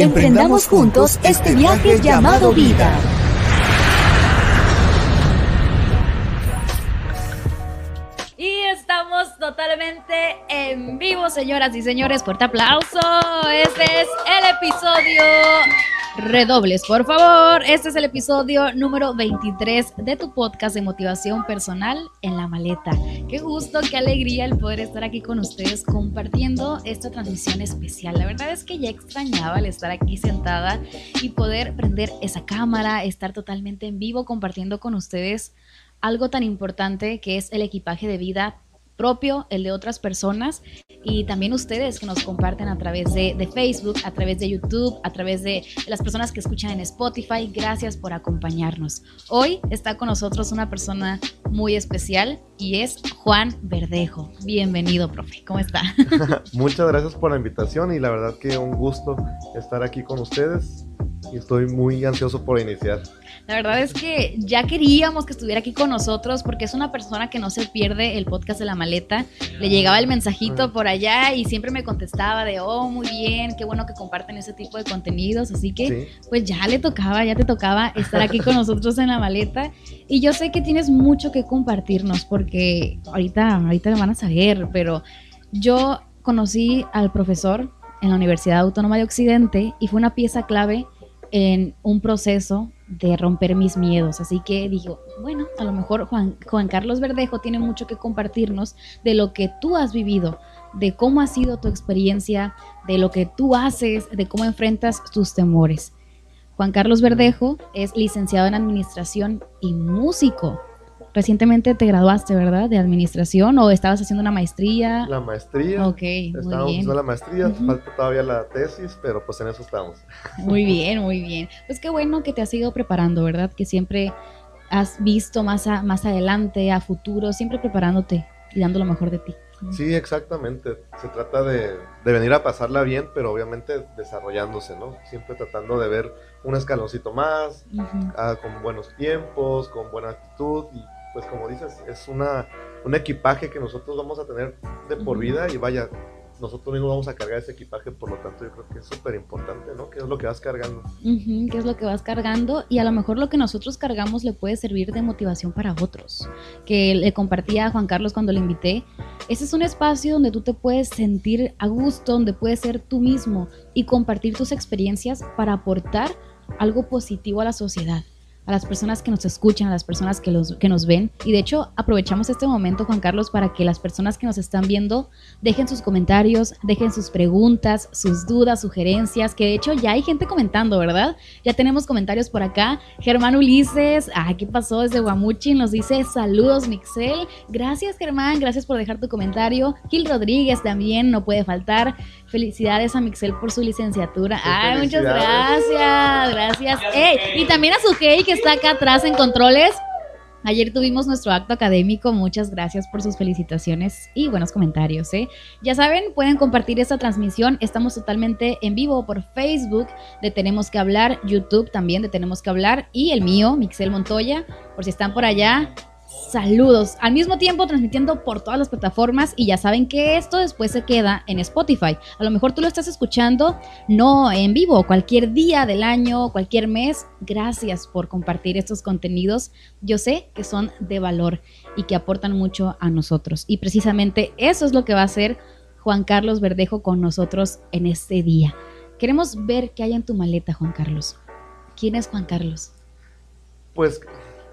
Emprendamos juntos este viaje llamado vida. Y estamos totalmente en vivo, señoras y señores. Fuerte aplauso. Este es el episodio. Redobles, por favor. Este es el episodio número 23 de tu podcast de motivación personal en la maleta. Qué gusto, qué alegría el poder estar aquí con ustedes compartiendo esta transmisión especial. La verdad es que ya extrañaba el estar aquí sentada y poder prender esa cámara, estar totalmente en vivo compartiendo con ustedes algo tan importante que es el equipaje de vida propio, el de otras personas y también ustedes que nos comparten a través de, de Facebook, a través de YouTube, a través de, de las personas que escuchan en Spotify. Gracias por acompañarnos. Hoy está con nosotros una persona muy especial y es Juan Verdejo. Bienvenido, profe. ¿Cómo está? Muchas gracias por la invitación y la verdad que un gusto estar aquí con ustedes y estoy muy ansioso por iniciar. La verdad es que ya queríamos que estuviera aquí con nosotros porque es una persona que no se pierde el podcast de la maleta. Le llegaba el mensajito por allá y siempre me contestaba de, oh, muy bien, qué bueno que comparten ese tipo de contenidos. Así que Sí. pues ya le tocaba, ya te tocaba estar aquí con nosotros en la maleta. Y yo sé que tienes mucho que compartirnos porque ahorita, ahorita lo van a saber, pero yo conocí al profesor en la Universidad Autónoma de Occidente y fue una pieza clave en un proceso de romper mis miedos. Así que digo, bueno, a lo mejor Juan, Juan Carlos Verdejo tiene mucho que compartirnos de lo que tú has vivido, de cómo ha sido tu experiencia, de lo que tú haces, de cómo enfrentas tus temores. Juan Carlos Verdejo es licenciado en Administración y músico. Recientemente te graduaste, ¿verdad? De Administración o estabas haciendo una maestría. La maestría, Ok, muy estábamos bien. haciendo la maestría, Ujú. falta todavía la tesis, pero pues en eso estamos. Muy bien, muy bien. Pues qué bueno que te has ido preparando, ¿verdad? Que siempre has visto más, a- más adelante, a futuro, siempre preparándote y dando lo mejor de ti. Sí, exactamente. Se trata de, de venir a pasarla bien, pero obviamente desarrollándose, ¿no? Siempre tratando de ver un escaloncito más, ah, con buenos tiempos, con buena actitud y pues como dices, es una, un equipaje que nosotros vamos a tener de por vida y vaya, nosotros mismos vamos a cargar ese equipaje, por lo tanto yo creo que es súper importante, ¿no? ¿Qué es lo que vas cargando? Ujú, ¿Qué es lo que vas cargando? Y a lo mejor lo que nosotros cargamos le puede servir de motivación para otros. Que le compartía a Juan Carlos cuando le invité. Ese es un espacio donde tú te puedes sentir a gusto, donde puedes ser tú mismo y compartir tus experiencias para aportar algo positivo a la sociedad. A las personas que nos escuchan, a las personas que, los, que nos ven. Y de hecho, aprovechamos este momento, Juan Carlos, para que las personas que nos están viendo dejen sus comentarios, dejen sus preguntas, sus dudas, sugerencias, que de hecho ya hay gente comentando, ¿verdad? Ya tenemos comentarios por acá. Germán Ulises, ah, ¿qué pasó desde Guamuchi? Nos dice saludos, Mixel. Gracias, Germán, gracias por dejar tu comentario. Gil Rodríguez también no puede faltar. Felicidades a Mixel por su licenciatura. Ay, muchas gracias, gracias. Ey, y también a su que está acá atrás en controles. Ayer tuvimos nuestro acto académico, muchas gracias por sus felicitaciones y buenos comentarios. ¿eh? Ya saben, pueden compartir esta transmisión, estamos totalmente en vivo por Facebook de Tenemos que hablar, YouTube también de Tenemos que hablar y el mío, Mixel Montoya, por si están por allá. Saludos, al mismo tiempo transmitiendo por todas las plataformas y ya saben que esto después se queda en Spotify. A lo mejor tú lo estás escuchando no en vivo, cualquier día del año, cualquier mes. Gracias por compartir estos contenidos. Yo sé que son de valor y que aportan mucho a nosotros. Y precisamente eso es lo que va a hacer Juan Carlos Verdejo con nosotros en este día. Queremos ver qué hay en tu maleta, Juan Carlos. ¿Quién es Juan Carlos? Pues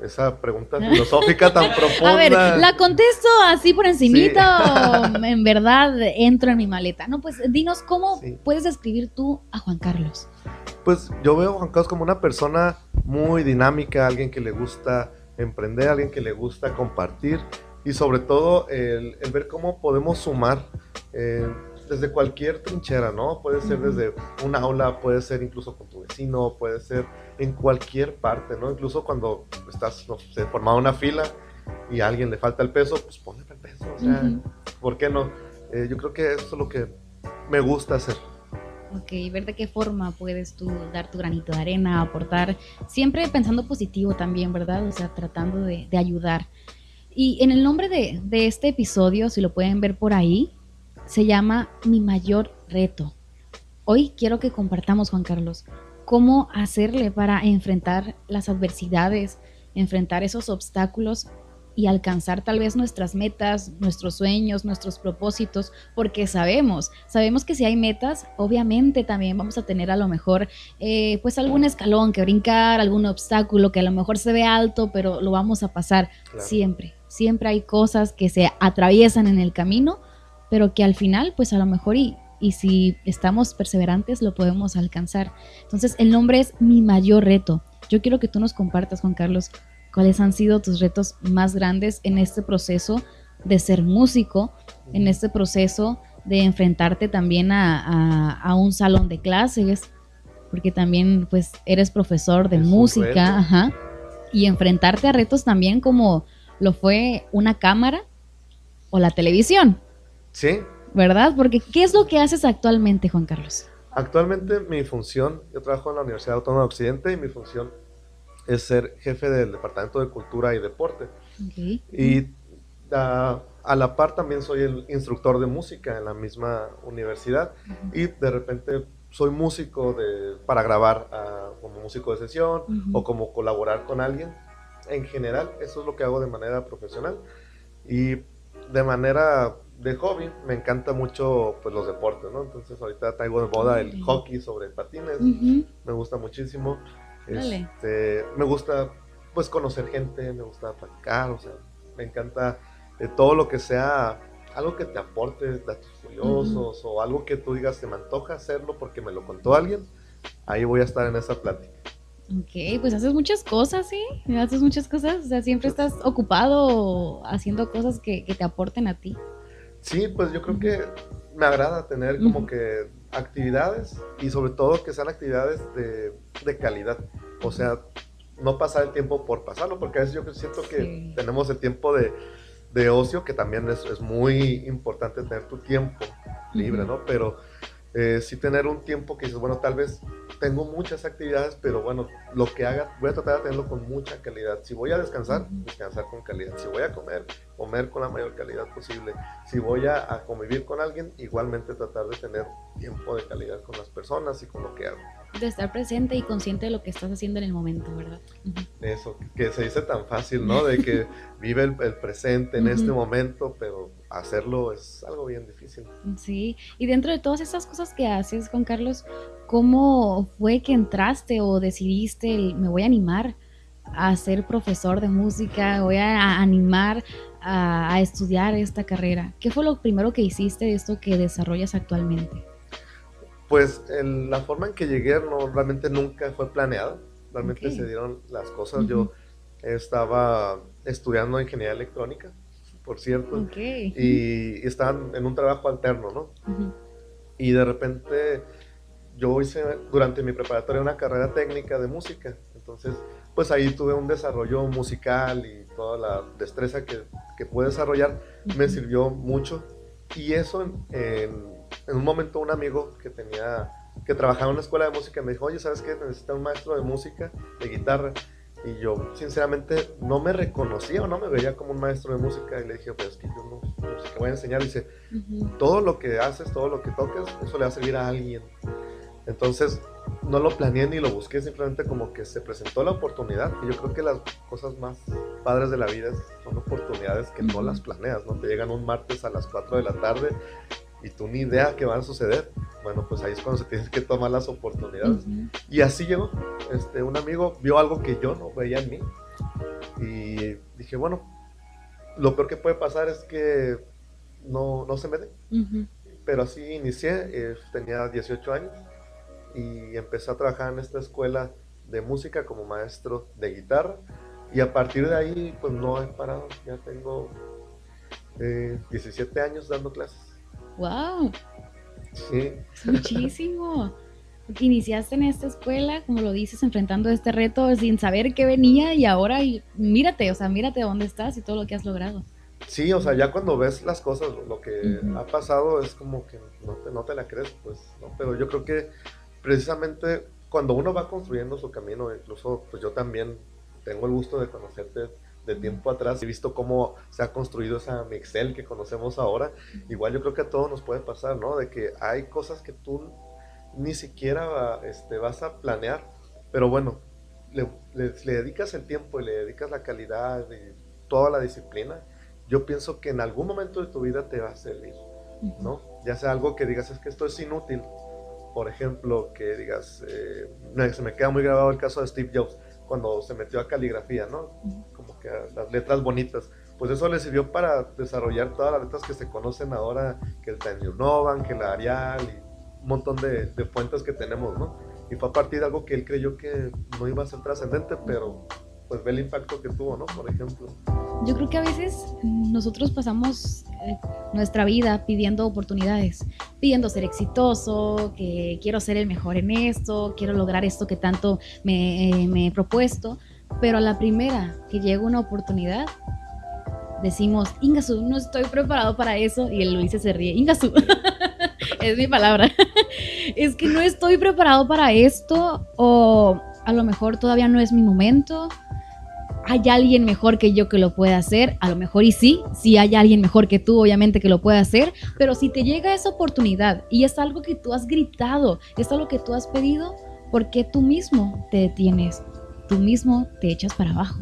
esa pregunta filosófica tan profunda. A ver, ¿la contesto así por encimita o en verdad entro en mi maleta? No, pues dinos cómo Sí. puedes describir tú a Juan Carlos. Pues yo veo a Juan Carlos como una persona muy dinámica, alguien que le gusta emprender, alguien que le gusta compartir y sobre todo el, el ver cómo podemos sumar eh, desde cualquier trinchera, ¿no? Puede ser desde un aula, puede ser incluso con tu vecino, puede ser en cualquier parte, ¿no? Incluso cuando estás, no sé, formado una fila y a alguien le falta el peso, pues ponle el peso, o sea, Ujú. ¿por qué no? Eh, yo creo que eso es lo que me gusta hacer. Ok, ver de qué forma puedes tú dar tu granito de arena, aportar, siempre pensando positivo también, ¿verdad? O sea, tratando de, de ayudar. Y en el nombre de, de este episodio, si lo pueden ver por ahí, se llama Mi mayor reto. hoy quiero que compartamos, Juan Carlos, cómo hacerle para enfrentar las adversidades, enfrentar esos obstáculos y alcanzar tal vez nuestras metas, nuestros sueños, nuestros propósitos, porque sabemos, sabemos que si hay metas, obviamente también vamos a tener a lo mejor eh, pues algún escalón que brincar, algún obstáculo que a lo mejor se ve alto, pero lo vamos a pasar siempre. Siempre hay cosas que se atraviesan en el camino, pero que al final pues a lo mejor y, y si estamos perseverantes lo podemos alcanzar. Entonces el nombre es mi mayor reto. Yo quiero que tú nos compartas, Juan Carlos, ¿Cuáles han sido tus retos más grandes en este proceso de ser músico, en este proceso de enfrentarte también a, un salón de clases? Porque también pues eres profesor de música, ajá, y enfrentarte a retos también como lo fue una cámara o la televisión. Sí. ¿Verdad? Porque ¿qué es lo que haces actualmente, Juan Carlos? Actualmente mi función, yo trabajo en la Universidad Autónoma de Occidente y mi función es ser jefe del Departamento de Cultura y Deporte. Y a, la par también soy el instructor de música en la misma universidad y de repente soy músico de, para grabar ah, como músico de sesión o como colaborar con alguien. En general, eso es lo que hago de manera profesional. Y de manera de hobby, me encanta mucho pues, los deportes, ¿no? Entonces ahorita traigo de moda el hockey sobre patines, me gusta muchísimo. Este, me gusta pues conocer gente, me gusta platicar, o sea, me encanta eh, todo lo que sea algo que te aporte datos curiosos o algo que tú digas, se me antoja hacerlo porque me lo contó alguien, ahí voy a estar en esa plática. Ok, pues haces muchas cosas, ¿sí? Haces muchas cosas, o sea, siempre estás ocupado haciendo cosas que, te aporten a ti. Sí, pues yo creo que me agrada tener como que actividades y sobre todo que sean actividades de, de, calidad. O sea, no pasar el tiempo por pasarlo, porque a veces yo siento que tenemos el tiempo de, de ocio, que también es, es, muy importante tener tu tiempo libre, ¿no? Pero eh, sí tener un tiempo que dices, bueno, tal vez tengo muchas actividades, pero bueno, lo que haga, voy a tratar de tenerlo con mucha calidad. Si voy a descansar, descansar con calidad. Si voy a comer, comer con la mayor calidad posible. Si voy a, convivir con alguien, igualmente tratar de tener tiempo de calidad con las personas y con lo que hago. De estar presente y consciente de lo que estás haciendo en el momento, ¿verdad? Eso, que se dice tan fácil, ¿no? De que vive el, presente en este momento, pero hacerlo es algo bien difícil. Sí, y dentro de todas esas cosas que haces, Juan Carlos, ¿cómo fue que entraste o decidiste, me voy a animar a ser profesor de música, voy a animar a, estudiar esta carrera? ¿Qué fue lo primero que hiciste de esto que desarrollas actualmente? Pues la forma en que llegué no, realmente nunca fue planeado, realmente se dieron las cosas. Yo estaba estudiando ingeniería electrónica por cierto. Y, estaban en un trabajo alterno, ¿no? Y de repente yo hice durante mi preparatoria una carrera técnica de música. Entonces, pues ahí tuve un desarrollo musical y toda la destreza que, que pude desarrollar me sirvió mucho. Y eso en, en, un momento un amigo que tenía, que trabajaba en una escuela de música me dijo, oye, ¿sabes qué? Necesita un maestro de música, de guitarra. Y yo, sinceramente, no me reconocía o no me veía como un maestro de música. Y le dije, pues es que yo no, sé qué voy a enseñar. dice, todo lo que haces, todo lo que toques, eso le va a servir a alguien. Entonces, no lo planeé ni lo busqué, simplemente como que se presentó la oportunidad. Y yo creo que las cosas más padres de la vida son oportunidades que no las planeas, ¿no? Te llegan un martes a las 4 de la tarde y tú ni idea que van a suceder. Bueno, pues ahí es cuando se tienen que tomar las oportunidades. Y así llegó. Este, un amigo vio algo que yo no veía en mí. Y dije, bueno, lo peor que puede pasar es que no, no se me dé. Pero así inicié, eh, tenía 18 años y empecé a trabajar en esta escuela de música como maestro de guitarra. Y a partir de ahí, pues no he parado. Ya tengo 17 eh, años dando clases. ¡Wow! Sí. Muchísimo. Iniciaste en esta escuela, como lo dices, enfrentando este reto sin saber qué venía y ahora mírate, o sea, mírate dónde estás y todo lo que has logrado. Sí, o sea, ya cuando ves las cosas, lo que ha pasado es como que no te, no te la crees, pues, ¿no? Pero yo creo que precisamente cuando uno va construyendo su camino, incluso pues yo también tengo el gusto de conocerte de tiempo atrás, he visto cómo se ha construido esa Mixel que conocemos ahora. Igual yo creo que a todos nos puede pasar, ¿no? De que hay cosas que tú ni siquiera este, vas a planear, pero bueno, le, le, dedicas el tiempo y le dedicas la calidad y toda la disciplina, yo pienso que en algún momento de tu vida te va a servir, ¿no? Ya sea algo que digas, es que esto es inútil, por ejemplo, que digas, eh, se me queda muy grabado el caso de Steve Jobs, cuando se metió a caligrafía, ¿no? Las letras bonitas. Pues eso le sirvió para desarrollar todas las letras que se conocen ahora, que el Roman, que la Arial y un montón de, de fuentes que tenemos, ¿no? Y fue a partir de algo que él creyó que no iba a ser trascendente, pero pues ve el impacto que tuvo, ¿no? Por ejemplo. Yo creo que a veces nosotros pasamos eh, nuestra vida pidiendo oportunidades, pidiendo ser exitoso, que quiero ser el mejor en esto, quiero lograr esto que tanto me, eh, me he propuesto, pero a la primera que llega una oportunidad, decimos, Ingasu, no estoy preparado para eso, y el Luis se ríe, Ingasu, es mi palabra, es que no estoy preparado para esto, o a lo mejor todavía no es mi momento, hay alguien mejor que yo que lo pueda hacer, a lo mejor y sí, si hay alguien mejor que tú, obviamente que lo pueda hacer, pero si te llega esa oportunidad y es algo que tú has gritado, es algo que tú has pedido, ¿por qué tú mismo te detienes? Tú mismo te echas para abajo.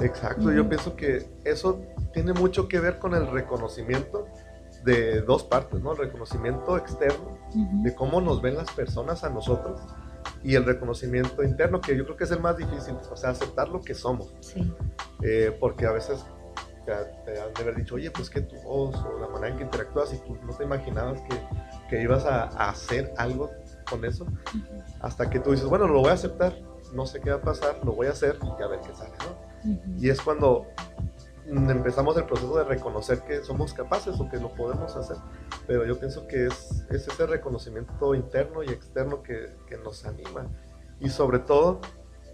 Exacto, yo pienso que eso tiene mucho que ver con el reconocimiento de dos partes, ¿no? El reconocimiento externo, de cómo nos ven las personas a nosotros y el reconocimiento interno, que yo creo que es el más difícil, o sea, aceptar lo que somos. Sí. Eh, porque a veces te, han de haber dicho, oye, pues que tu voz o la manera en que interactúas y tú no te imaginabas que, que ibas a, hacer algo con eso, hasta que tú dices, bueno, lo voy a aceptar, no sé qué va a pasar, lo voy a hacer y a ver qué sale, ¿no? Y es cuando empezamos el proceso de reconocer que somos capaces o que lo podemos hacer. Pero yo pienso que es, es ese reconocimiento interno y externo que, que nos anima. Y sobre todo,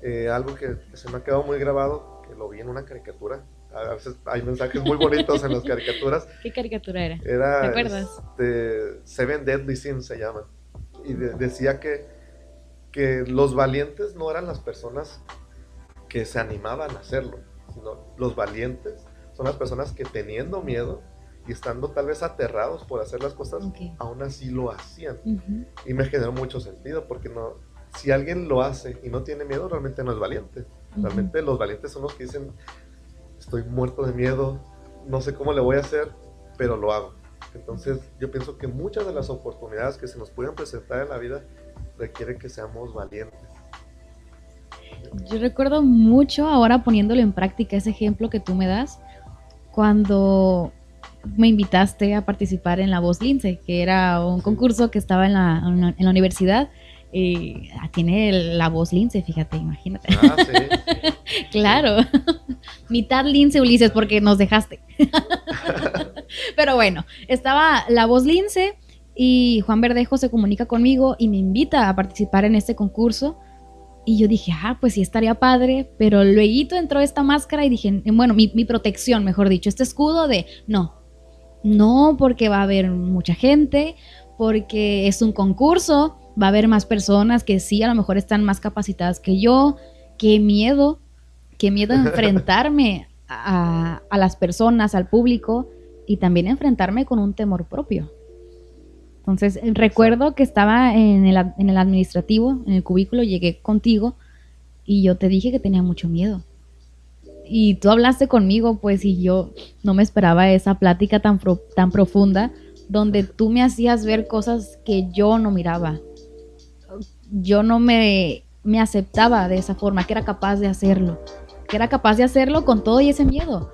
eh, algo que, se me ha quedado muy grabado, que lo vi en una caricatura. A veces hay mensajes muy bonitos en las caricaturas. ¿Qué caricatura era? era ¿Te acuerdas? Este, Seven Deadly Sins se llama. Y decía que, que los valientes no eran las personas que se animaban a hacerlo los valientes son las personas que teniendo miedo y estando tal vez aterrados por hacer las cosas, aún así lo hacían. Y me generó mucho sentido porque no, si alguien lo hace y no tiene miedo, realmente no es valiente. Realmente los valientes son los que dicen, estoy muerto de miedo, no sé cómo le voy a hacer, pero lo hago. Entonces yo pienso que muchas de las oportunidades que se nos pueden presentar en la vida requiere que seamos valientes. Yo recuerdo mucho ahora poniéndolo en práctica ese ejemplo que tú me das cuando me invitaste a participar en La Voz Lince, que era un concurso que estaba en la, en la universidad. y tiene la voz Lince, fíjate, imagínate. Ah, sí. claro. Mitad Lince, Ulises, porque nos dejaste. Pero bueno, estaba la voz Lince y Juan Verdejo se comunica conmigo y me invita a participar en este concurso. Y yo dije, ah, pues sí estaría padre, pero luego entró esta máscara y dije, bueno, mi, protección, mejor dicho, este escudo de, no, no, porque va a haber mucha gente, porque es un concurso, va a haber más personas que sí, a lo mejor están más capacitadas que yo, qué miedo, qué miedo enfrentarme a, a las personas, al público y también enfrentarme con un temor propio. Entonces, recuerdo que estaba en el, en el administrativo, en el cubículo, llegué contigo y yo te dije que tenía mucho miedo. Y tú hablaste conmigo, pues, y yo no me esperaba esa plática tan, tan profunda donde tú me hacías ver cosas que yo no miraba. Yo no me, me aceptaba de esa forma, que era capaz de hacerlo. Que era capaz de hacerlo con todo y ese miedo.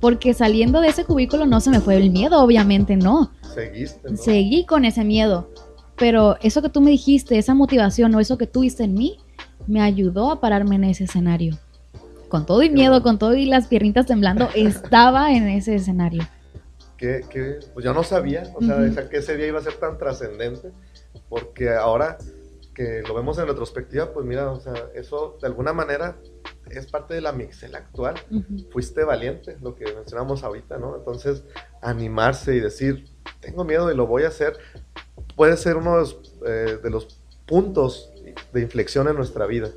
Porque saliendo de ese cubículo no se me fue el miedo, obviamente no Seguiste, Seguí con ese miedo. Pero eso que tú me dijiste, esa motivación o eso que tuviste en mí, me ayudó a pararme en ese escenario. Con todo y miedo, con todo y las piernitas temblando, estaba en ese escenario. Que, que pues yo no sabía, o sea, que ese día iba a ser tan trascendente, porque ahora que lo vemos en retrospectiva, pues mira, o sea, eso de alguna manera es parte de la mixel actual. Fuiste valiente, lo que mencionamos ahorita, ¿no? Entonces, animarse y decir, tengo miedo y lo voy a hacer, puede ser uno de los, eh, puntos de inflexión en nuestra vida,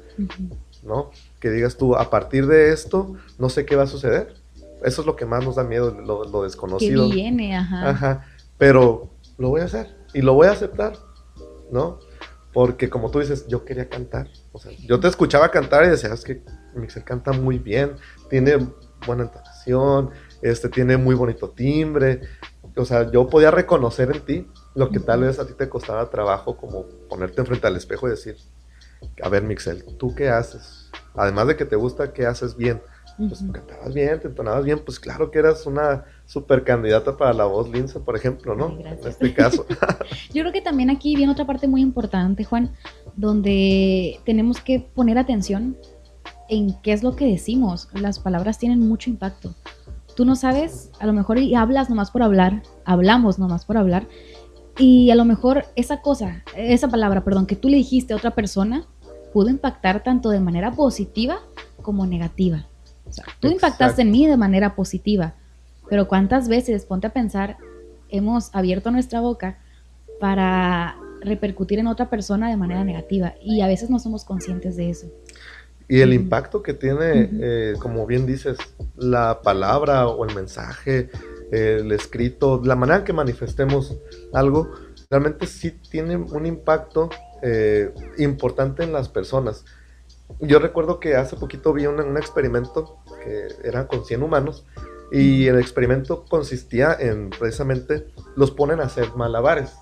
¿no? Que digas tú, a partir de esto, no sé qué va a suceder. Eso es lo que más nos da miedo, lo, desconocido. Que viene, ajá. Ajá. Pero lo voy a hacer y lo voy a aceptar, ¿no? Porque como tú dices, yo quería cantar. O sea, yo te escuchaba cantar y decías que Mixel canta muy bien, tiene buena entonación, este, tiene muy bonito timbre. O sea, yo podía reconocer en ti lo que tal vez a ti te costaba trabajo, como ponerte enfrente al espejo y decir, a ver, Mixel, ¿tú qué haces? Además de que te gusta, ¿qué haces bien? Pues cantabas bien, te entonabas bien, pues claro que eras una super candidata para la voz Lince, por ejemplo, ¿no? en este caso. Yo creo que también aquí viene otra parte muy importante, Juan, donde tenemos que poner atención en qué es lo que decimos. Las palabras tienen mucho impacto. Tú no sabes, a lo mejor y hablas nomás por hablar, hablamos nomás por hablar, y a lo mejor esa cosa, esa palabra, perdón, que tú le dijiste a otra persona, pudo impactar tanto de manera positiva como negativa. O tú impactaste en mí de manera positiva, pero ¿cuántas veces, ponte a pensar, hemos abierto nuestra boca para repercutir en otra persona de manera negativa? Y a veces no somos conscientes de eso. Y el impacto que tiene, eh, como bien dices, la palabra o el mensaje, el escrito, la manera en que manifestemos algo, realmente sí tiene un impacto eh, importante en las personas. Yo recuerdo que hace poquito vi un, experimento que era con 100 humanos y el experimento consistía en precisamente los ponen a hacer malabares.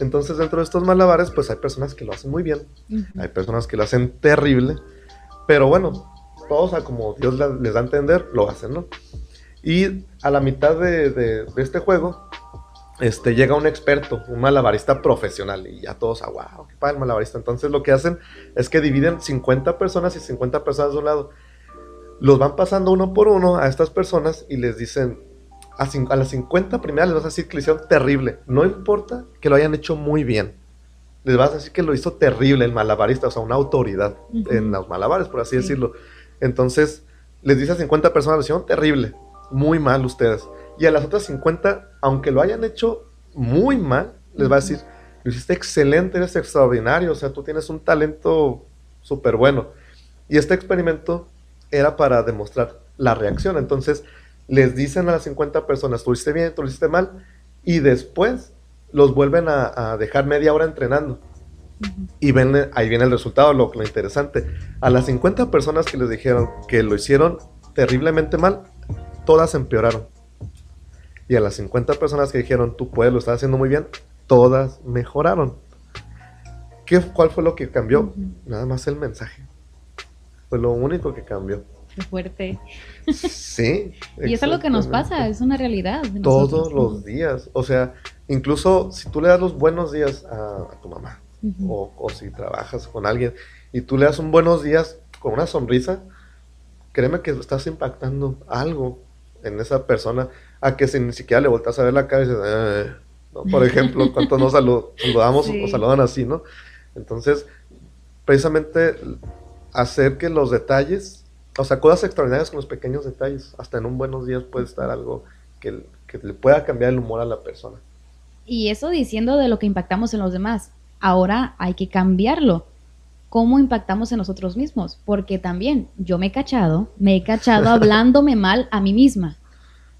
Entonces dentro de estos malabares pues hay personas que lo hacen muy bien, hay personas que lo hacen terrible, pero bueno, todos a como Dios les da a entender, lo hacen, ¿no? Y a la mitad de, este juego este, llega un experto, un malabarista profesional, y ya todos, ah, wow, qué padre el malabarista. Entonces lo que hacen es que dividen 50 personas y 50 personas de un lado. Los van pasando uno por uno a estas personas y les dicen, a, las 50 primeras les vas a decir que lo hicieron terrible. No importa que lo hayan hecho muy bien. Les vas a decir que lo hizo terrible el malabarista, o sea, una autoridad en los malabares, por así decirlo. Entonces, les dice a 50 personas, lo hicieron terrible, muy mal ustedes. Y a las otras 50, aunque lo hayan hecho muy mal, les va a decir, lo hiciste excelente, eres extraordinario, o sea, tú tienes un talento súper bueno. Y este experimento era para demostrar la reacción. Entonces, les dicen a las 50 personas, tú lo hiciste bien, tú lo hiciste mal, y después los vuelven a, dejar media hora entrenando. Y ven, ahí viene el resultado, lo, lo interesante. A las 50 personas que les dijeron que lo hicieron terriblemente mal, todas empeoraron. Y a las 50 personas que dijeron, tú puedes, lo estás haciendo muy bien, todas mejoraron. ¿Qué, ¿Cuál fue lo que cambió? Nada más el mensaje. Fue lo único que cambió. Qué fuerte. Sí. y es algo que nos pasa, es una realidad. Todos los días. O sea, incluso si tú le das los buenos días a, tu mamá, o, o, si trabajas con alguien, y tú le das un buenos días con una sonrisa, créeme que estás impactando algo en esa persona a que si ni siquiera le volteas a ver la cara y dices, eh", por ejemplo, cuántos nos saludamos o saludan así, ¿no? Entonces, precisamente hacer que los detalles, o sea, cosas extraordinarias con los pequeños detalles, hasta en un buenos días puede estar algo que, que le pueda cambiar el humor a la persona. Y eso diciendo de lo que impactamos en los demás, ahora hay que cambiarlo. Cómo impactamos en nosotros mismos, porque también yo me he cachado, me he cachado hablándome mal a mí misma,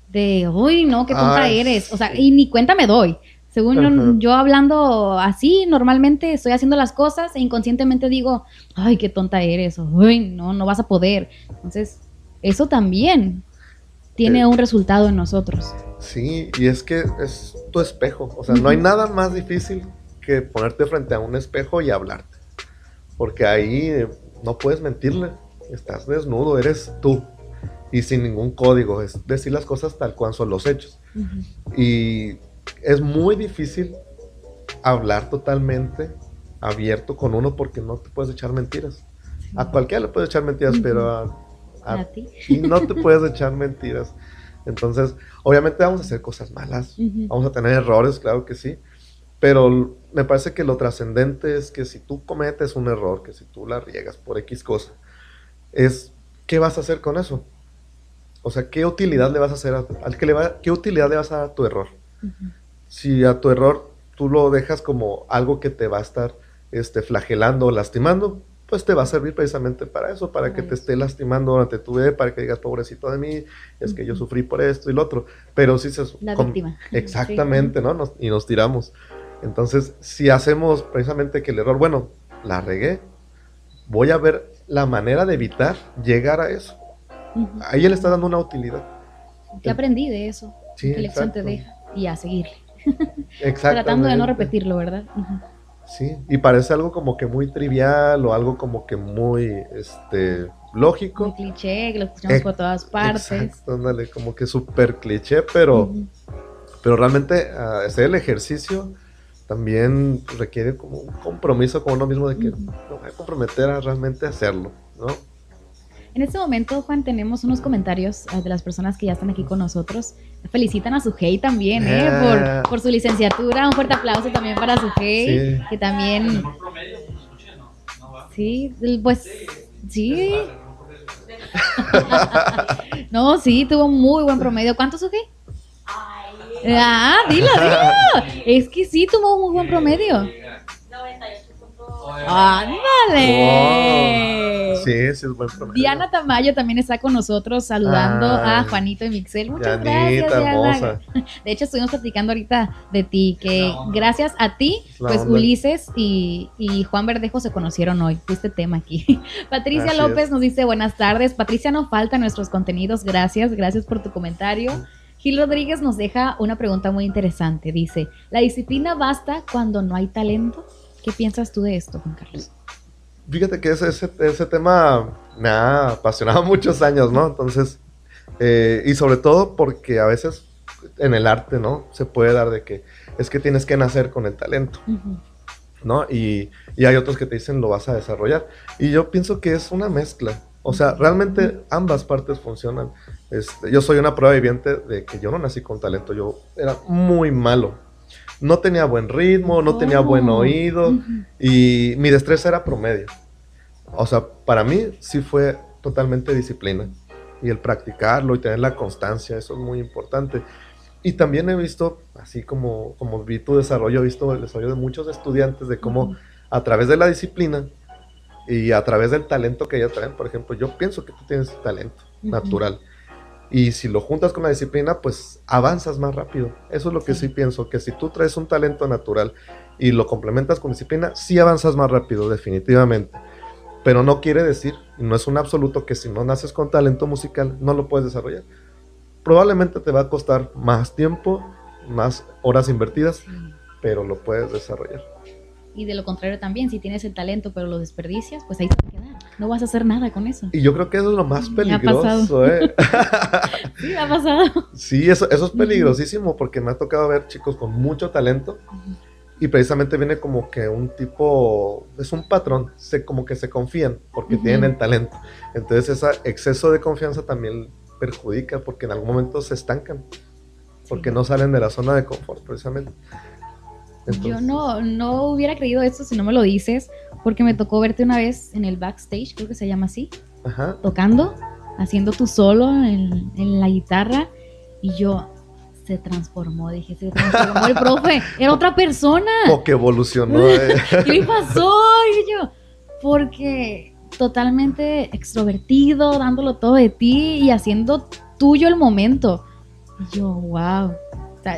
de, uy, no, qué tonta eres, o sea, y ni cuenta me doy. Según yo, hablando así, normalmente estoy haciendo las cosas e inconscientemente digo, ay, qué tonta eres, uy, no, no vas a poder. Entonces, eso también tiene eh, un resultado en nosotros. Sí, y es que es tu espejo, o sea, no hay nada más difícil que ponerte frente a un espejo y hablarte. Porque ahí eh, no puedes mentirle. Estás desnudo, eres tú. Y sin ningún código. Es decir las cosas tal cual son los hechos. Y es muy difícil hablar totalmente abierto con uno porque no te puedes echar mentiras. A cualquiera le puedes echar mentiras, pero a, ti? Y no te puedes echar mentiras. Entonces, obviamente vamos a hacer cosas malas, vamos a tener errores, claro que sí, pero me parece que lo trascendente es que si tú cometes un error, que si tú la riegas por X cosa, es ¿qué vas a hacer con eso? O sea, ¿qué utilidad le vas a hacer al que le va, qué utilidad le vas a dar a tu error? Si a tu error tú lo dejas como algo que te va a estar este, flagelando o lastimando, pues te va a servir precisamente para eso, para que te esté lastimando durante tu vida, para que digas, pobrecito de mí, es que yo sufrí por esto y lo otro. Pero si se... La víctima. Exactamente, ¿no? y nos tiramos. Entonces, si hacemos precisamente que el error, bueno, la regué, voy a ver la manera de evitar llegar a eso. Ahí él está dando una utilidad. ¿Qué aprendí de eso? Sí, ¿Qué lección te deja? Y a seguirle. Tratando de no repetirlo, ¿verdad? Ujú. Sí, y parece algo como que muy trivial o algo como que muy este Muy lógico. cliché, que lo escuchamos Eh, por todas partes. Exacto, ándale, como que súper cliché, pero, pero realmente ah, hacer el ejercicio también requiere como un compromiso con uno mismo de que Ujú. me voy a comprometer a realmente hacerlo, ¿no? En este momento, Juan, tenemos unos comentarios ah, de las personas que ya están aquí con nosotros. Felicitan a su Hey también, ¿eh? Ah. Por, por su licenciatura. Un fuerte aplauso también para su Hey, Sí. que también, sí, pues, sí. No, sí, tuvo muy buen promedio. ¿Cuánto su Hey? Ah, dilo, dilo. Es que sí tuvo un muy buen promedio. ¡Ándale! Sí, sí es buen promedio. Diana Tamayo también está con nosotros saludando a. Juanito y Mixel. Muchas Dianita, gracias, Diana. hermosa. De hecho, estuvimos platicando ahorita de ti, que gracias a ti, pues onda. Ulises y, y Juan Verdejo se conocieron hoy. Fuiste tema aquí. Patricia Así López es. nos dice buenas tardes. Patricia no falta nuestros contenidos. Gracias, gracias por tu comentario. Gil Rodríguez nos deja una pregunta muy interesante. Dice, ¿la disciplina basta cuando no hay talento? ¿Qué piensas tú de esto, Juan Carlos? Fíjate que ese, ese, ese tema me ha apasionado muchos años, ¿no? Entonces, eh, y sobre todo porque a veces en el arte, ¿no? Se puede dar de que es que tienes que nacer con el talento. ¿no? Y, y hay otros que te dicen lo vas a desarrollar. Y yo pienso que es una mezcla. O sea, realmente ambas partes funcionan. Este, yo soy una prueba viviente de que yo no nací con talento, yo era muy malo. No tenía buen ritmo, no tenía buen Oh. oído. Y mi destreza era promedio. O sea, para mí sí fue totalmente disciplina. Y el practicarlo y tener la constancia, eso es muy importante. Y también he visto, así como, como vi tu desarrollo, he visto el desarrollo de muchos estudiantes de cómo a través de la disciplina y a través del talento que ellos traen, por ejemplo, yo pienso que tú tienes talento natural. Y si lo juntas con la disciplina, pues avanzas más rápido. Eso es lo que Sí. sí pienso, que si tú traes un talento natural y lo complementas con disciplina, sí avanzas más rápido, definitivamente. Pero no quiere decir, no es un absoluto, que si no naces con talento musical, no lo puedes desarrollar. Probablemente te va a costar más tiempo, más horas invertidas, pero lo puedes desarrollar. Y de lo contrario también, si tienes el talento pero lo desperdicias, pues ahí se va a quedar. No vas a hacer nada con eso. Y yo creo que eso es lo más peligroso, ¿eh? Sí, ha pasado. Sí, eso, eso es peligrosísimo porque me ha tocado ver chicos con mucho talento y precisamente viene como que un tipo, es un patrón, se, como que se confían porque tienen el talento. Entonces ese exceso de confianza también perjudica porque en algún momento se estancan, porque Sí. no salen de la zona de confort precisamente. Yo no, no hubiera creído esto si no me lo dices, porque me tocó verte una vez en el backstage, creo que se llama así, Ajá. tocando, haciendo tu solo en, en la guitarra, y yo se transformó, dije, se transformó el profe, era otra persona. O que evolucionó. eh. ¿Qué le pasó? Y yo, porque totalmente extrovertido, dándolo todo de ti y haciendo tuyo el momento. Y yo, wow.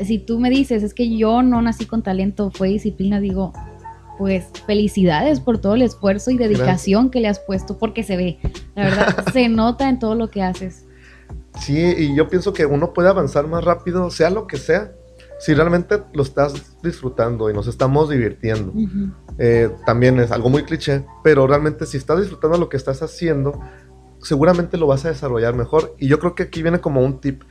Si tú me dices, es que yo no nací con talento, fue disciplina, digo, pues felicidades por todo el esfuerzo y dedicación que le has puesto, porque se ve, la verdad, se nota en todo lo que haces. Sí, y yo pienso que uno puede avanzar más rápido, sea lo que sea, si realmente lo estás disfrutando y nos estamos divirtiendo. Eh, también es algo muy cliché, pero realmente si estás disfrutando lo que estás haciendo, seguramente lo vas a desarrollar mejor. Y yo creo que aquí viene como un tip.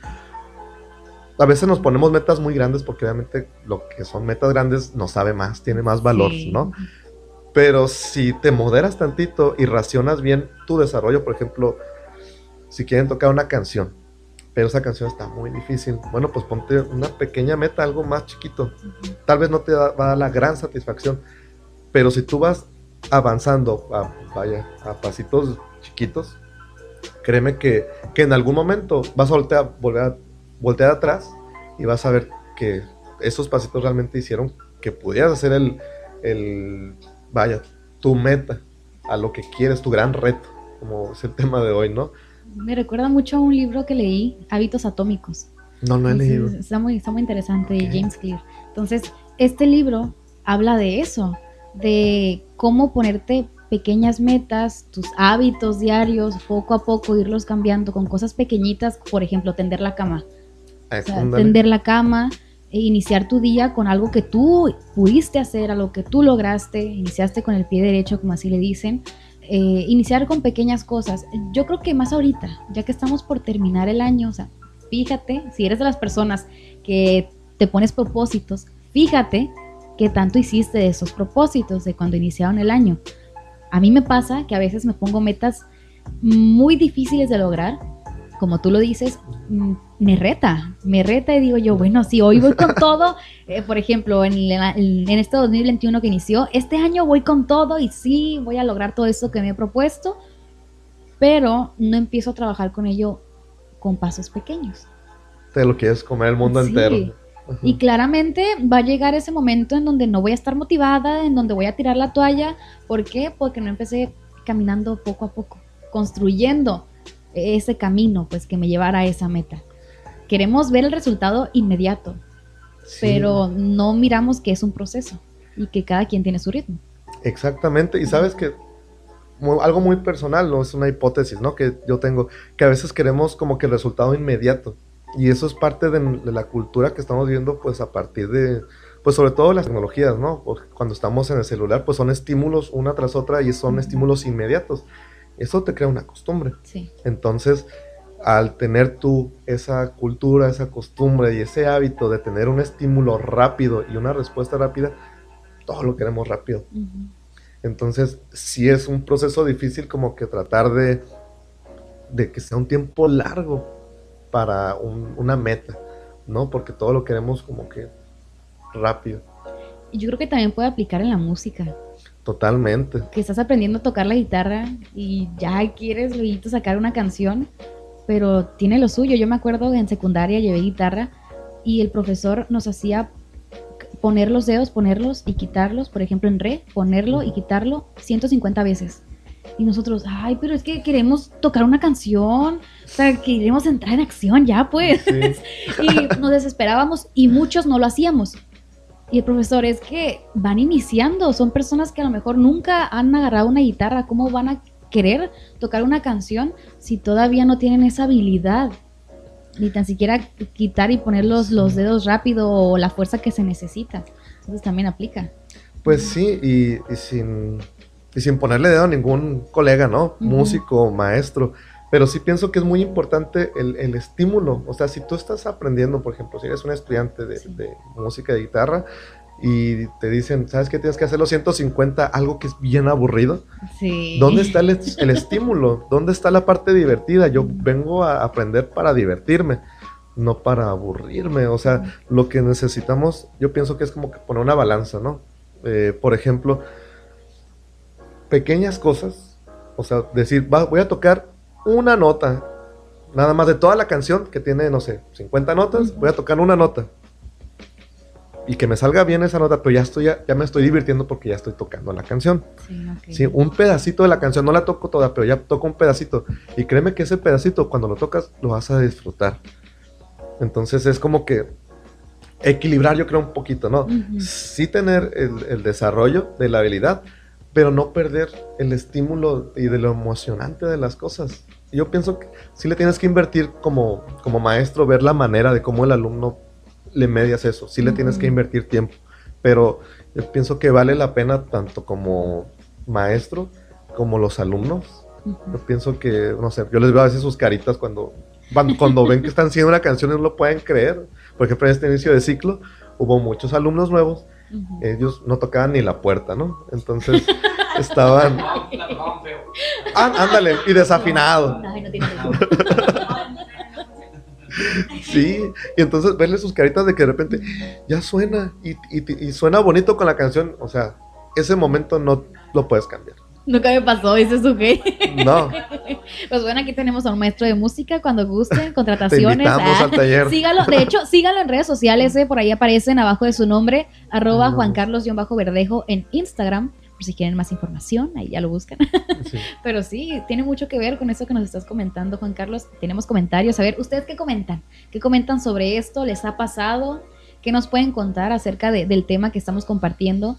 A veces nos ponemos metas muy grandes porque obviamente lo que son metas grandes nos sabe más, tiene más valor, Sí. ¿no? Pero si te moderas tantito y racionas bien tu desarrollo, por ejemplo, si quieren tocar una canción, pero esa canción está muy difícil, bueno, pues ponte una pequeña meta, algo más chiquito. Tal vez no te va a dar la gran satisfacción, pero si tú vas avanzando, a, vaya, a pasitos chiquitos, créeme que, que en algún momento vas a voltear, volver a voltear atrás y vas a ver que esos pasitos realmente hicieron que pudieras hacer el, el, vaya, tu meta, a lo que quieres, tu gran reto, como es el tema de hoy, ¿no? Me recuerda mucho a un libro que leí, Hábitos Atómicos. No lo he Entonces, leído. Está muy, está muy interesante. James Clear. Entonces, este libro habla de eso, de cómo ponerte pequeñas metas, tus hábitos diarios, poco a poco irlos cambiando con cosas pequeñitas, por ejemplo, tender la cama. O sea, ándale. tender la cama e iniciar tu día con algo que tú pudiste hacer, algo que tú lograste, iniciaste con el pie derecho, como así le dicen. Eh, iniciar con pequeñas cosas. Yo creo que más ahorita, ya que estamos por terminar el año, o sea, fíjate, si eres de las personas que te pones propósitos, fíjate qué tanto hiciste de esos propósitos de cuando iniciaron el año. A mí me pasa que a veces me pongo metas muy difíciles de lograr, como tú lo dices, mm, me reta, me reta y digo yo, bueno, si hoy voy con todo, eh, por ejemplo, en, la- en este 2021 que inició, este año voy con todo y sí, voy a lograr todo eso que me he propuesto, pero no empiezo a trabajar con ello con pasos pequeños. Te lo quieres comer el mundo Sí. entero. Y claramente va a llegar ese momento en donde no voy a estar motivada, en donde voy a tirar la toalla. ¿Por qué? Porque no empecé caminando poco a poco, construyendo ese camino, pues que me llevara a esa meta. Queremos ver el resultado inmediato, Sí, pero no miramos que es un proceso y que cada quien tiene su ritmo. Exactamente. Y sabes que algo muy personal, no es una hipótesis, ¿no? Que yo tengo, que a veces queremos como que el resultado inmediato. Y eso es parte de, de la cultura que estamos viendo, pues a partir de, pues sobre todo las tecnologías, ¿no? Cuando estamos en el celular, pues son estímulos una tras otra y son estímulos inmediatos. Eso te crea una costumbre. Sí. Entonces, al tener tú esa cultura, esa costumbre y ese hábito de tener un estímulo rápido y una respuesta rápida, todo lo queremos rápido. Entonces, sí es un proceso difícil como que tratar de, de que sea un tiempo largo para un- una meta, ¿no? Porque todo lo queremos como que rápido, Y yo creo que también puede aplicar en la música. Totalmente. que estás aprendiendo a tocar la guitarra y ya quieres luego sacar una canción, pero tiene lo suyo. Yo me acuerdo que en secundaria llevé guitarra y el profesor nos hacía poner los dedos, ponerlos y quitarlos, por ejemplo en re, ponerlo y quitarlo 150 veces. Y nosotros, ay, pero es que queremos tocar una canción, o sea, queremos entrar en acción ya, pues. Sí. Y nos desesperábamos y muchos no lo hacíamos. Y el profesor es que van iniciando, son personas que a lo mejor nunca han agarrado una guitarra, ¿cómo van a querer tocar una canción si todavía no tienen esa habilidad? Ni tan siquiera quitar y poner los, los dedos rápido o la fuerza que se necesita. Entonces también aplica. Pues sí, y, y sin, y sin ponerle dedo a ningún colega, ¿no? Músico, maestro. Pero sí pienso que es muy importante el, el estímulo. O sea, si tú estás aprendiendo, por ejemplo, si eres un estudiante de, Sí. de música de guitarra y te dicen, ¿sabes qué? Tienes que hacer los 150, algo que es bien aburrido. Sí. ¿Dónde está el, el estímulo? ¿Dónde está la parte divertida? Yo vengo a aprender para divertirme, no para aburrirme. O sea, lo que necesitamos, yo pienso que es como que poner una balanza, ¿no? Eh, por ejemplo, pequeñas cosas, o sea, decir, "Va, voy a tocar una nota, nada más de toda la canción que tiene, no sé, 50 notas, voy a tocar una nota. Y que me salga bien esa nota, pero ya estoy, ya, ya me estoy divirtiendo porque ya estoy tocando la canción. Sí, un pedacito de la canción, no la toco toda, pero ya toco un pedacito. Y créeme que ese pedacito, cuando lo tocas, lo vas a disfrutar. Entonces es como que equilibrar, yo creo, un poquito, ¿no? Sí tener el, el desarrollo de la habilidad, pero no perder el estímulo y de lo emocionante de las cosas. Yo pienso que sí le tienes que invertir como, como maestro, ver la manera de cómo el alumno le medias eso. Sí le tienes que invertir tiempo, pero yo pienso que vale la pena tanto como maestro como los alumnos. Yo pienso que, no sé, yo les veo a veces sus caritas cuando, van- cuando ven que están haciendo una canción y no lo pueden creer. Por ejemplo, en este inicio de ciclo hubo muchos alumnos nuevos, ellos no tocaban ni la puerta, ¿no? Entonces estaban, ah, ándale, y desafinado. Sí, y entonces verle sus caritas de que de repente ya suena y, y- y suena bonito con la canción, o sea, ese momento no lo puedes cambiar. Nunca me pasó, dice su gay. No, Pues bueno, aquí tenemos a un maestro de música cuando gusten, te contrataciones. ah. al taller. Sígalo, de hecho, sígalo en redes sociales, eh, por ahí aparecen abajo de su nombre, arroba Ah. Juan Carlos-Verdejo en Instagram, por si quieren más información, ahí ya lo buscan. Sí. Pero sí, tiene mucho que ver con eso que nos estás comentando, Juan Carlos. Tenemos comentarios. A ver, ¿ustedes qué comentan? ¿Qué comentan sobre esto? ¿Les ha pasado? ¿Qué nos pueden contar acerca de- del tema que estamos compartiendo?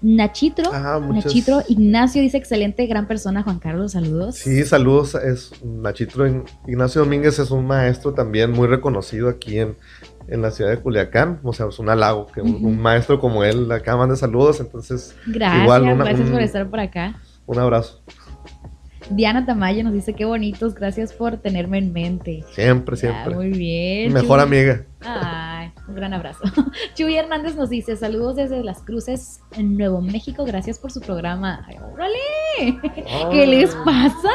Nachitro, muchas- Nachitro Ignacio dice excelente, gran persona, Juan Carlos, saludos. Sí, saludos. Es Nachitro Ignacio Domínguez es un maestro también muy reconocido aquí en, en la ciudad de Culiacán. O sea, es un halago que un, maestro como él acá mande saludos. Entonces, Gracias, igual una- gracias un- por estar por acá. un abrazo. Diana Tamayo nos dice qué bonitos, gracias por tenerme en mente. Siempre, Ya, siempre. muy bien. Mejor Chuy- amiga. Ay, un gran abrazo. Chuy Hernández nos dice saludos desde Las Cruces en Nuevo México, gracias por su programa. Ay, órale, ¿qué les pasa?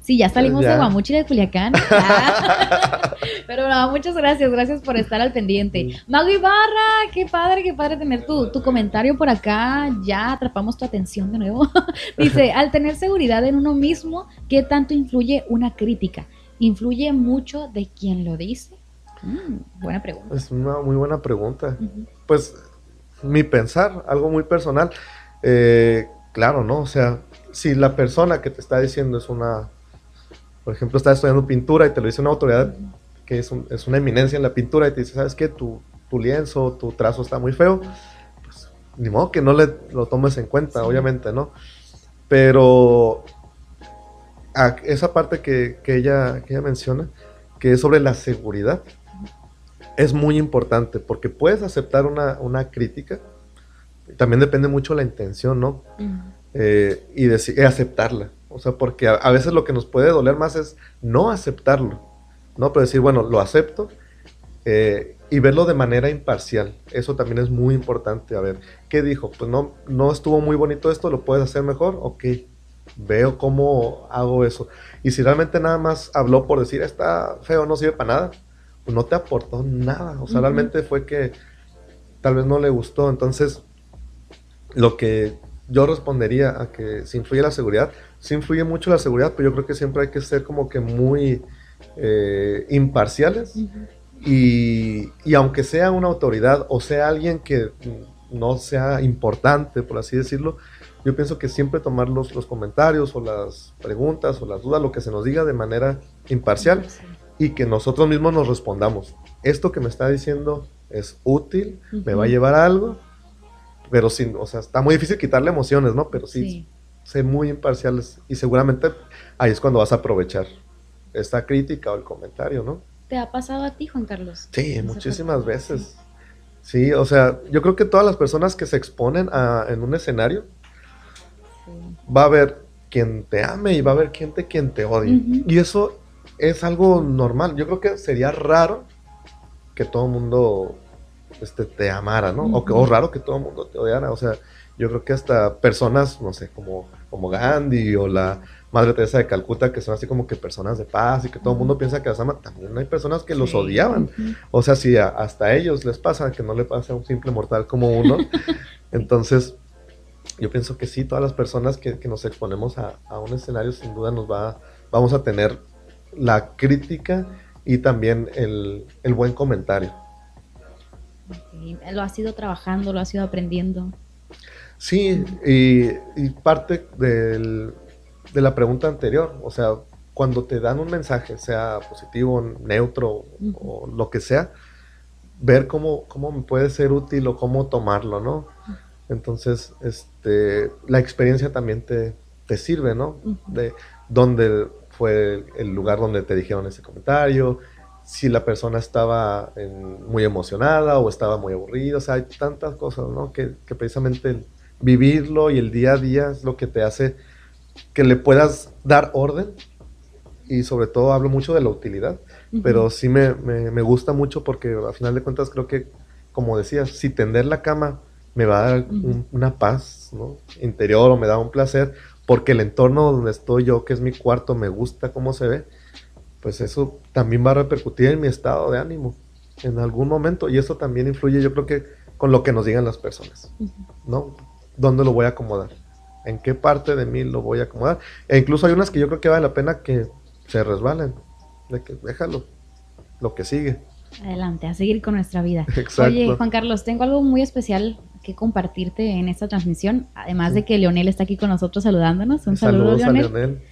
Sí, ya salimos Ya. de Guamuchi de Culiacán. Ah. Pero no, muchas gracias, gracias por estar al pendiente. Mago Ibarra, qué padre, qué padre tener tu, tu comentario por acá. Ya atrapamos tu atención de nuevo. Dice, al tener seguridad en uno mismo, ¿qué tanto influye una crítica? ¿Influye mucho de quien lo dice? Mm, buena pregunta. Es una muy buena pregunta. Pues mi pensar, algo muy personal. eh, claro, ¿no? O sea, si la persona que te está diciendo es una, por ejemplo, está estudiando pintura y te lo dice una autoridad que es, un- es una eminencia en la pintura y te dice, ¿sabes qué? Tu, tu lienzo, tu trazo está muy feo. Pues ni modo que no le, lo tomes en cuenta, Sí. obviamente, ¿no? Pero a- esa parte que, que ella, que ella menciona, que es sobre la seguridad, es muy importante porque puedes aceptar una, una crítica, también depende mucho la intención, ¿no? Eh, y deci- eh, aceptarla. O sea, porque a, a veces lo que nos puede doler más es no aceptarlo, ¿no? Pero decir, bueno, lo acepto eh, y verlo de manera imparcial. Eso también es muy importante. A ver, ¿qué dijo? Pues no, no estuvo muy bonito esto, ¿lo puedes hacer mejor? Ok, veo cómo hago eso. Y si realmente nada más habló por decir, está feo, no sirve para nada, pues no te aportó nada. O sea, realmente fue que tal vez no le gustó. Entonces, lo que yo respondería a que si influye la seguridad, sí influye mucho la seguridad, pero yo creo que siempre hay que ser como que muy eh, imparciales. Y, y aunque sea una autoridad o sea alguien que no sea importante, por así decirlo, yo pienso que siempre tomar los, los comentarios o las preguntas o las dudas, lo que se nos diga de manera imparcial y que nosotros mismos nos respondamos. Esto que me está diciendo es útil, me va a llevar a algo, pero sin, o sea, está muy difícil quitarle emociones, ¿no? Pero sí, Sí. sé muy imparciales y seguramente ahí es cuando vas a aprovechar esta crítica o el comentario, ¿no? ¿Te ha pasado a ti, Juan Carlos? Sí, muchísimas veces. Sí, o sea, yo creo que todas las personas que se exponen a- en un escenario, Sí. va a haber quien te ame y va a haber quien te, quien te odie. Y eso es algo normal. Yo creo que sería raro que todo el mundo este, te amara, ¿no? O, o raro que todo el mundo te odiara. O sea, yo creo que hasta personas, no sé, como, como Gandhi o la Madre Teresa de Calcuta, que son así como que personas de paz y que todo el mundo piensa que las aman, también hay personas que los Sí. odiaban. O sea, si a- hasta a ellos les pasa, que no le pasa a un simple mortal como uno, entonces yo pienso que sí, todas las personas que, que nos exponemos a, a un escenario sin duda nos va, vamos a tener la crítica y también el, el buen comentario. Lo has ido trabajando, lo has ido aprendiendo. Sí, y, y parte del- de la pregunta anterior, o sea, cuando te dan un mensaje, sea positivo, neutro o lo que sea, ver cómo, cómo me puede ser útil o cómo tomarlo, ¿no? Entonces, este, la experiencia también te, te sirve, ¿no? De dónde fue el, el lugar donde te dijeron ese comentario, si la persona estaba en- muy emocionada o estaba muy aburrida, o sea, hay tantas cosas, ¿no? Que, que precisamente el vivirlo y el día a día es lo que te hace que le puedas dar orden y sobre todo hablo mucho de la utilidad, pero sí me, me- me gusta mucho porque al final de cuentas creo que, como decías, si tender la cama me va a dar un- una paz ¿no? interior o me da un placer, porque el entorno donde estoy yo, que es mi cuarto, me gusta cómo se ve, pues eso también va a repercutir en mi estado de ánimo en algún momento y eso también influye yo creo que con lo que nos digan las personas. ¿no? ¿Dónde lo voy a acomodar? ¿En qué parte de mí lo voy a acomodar? E incluso hay unas que yo creo que vale la pena que se resbalen, de que déjalo, lo que sigue. Adelante, a seguir con nuestra vida. Exacto. Oye, Juan Carlos, tengo algo muy especial que compartirte en esta transmisión, además de que Leonel está aquí con nosotros saludándonos. Un saludo, a Leonel.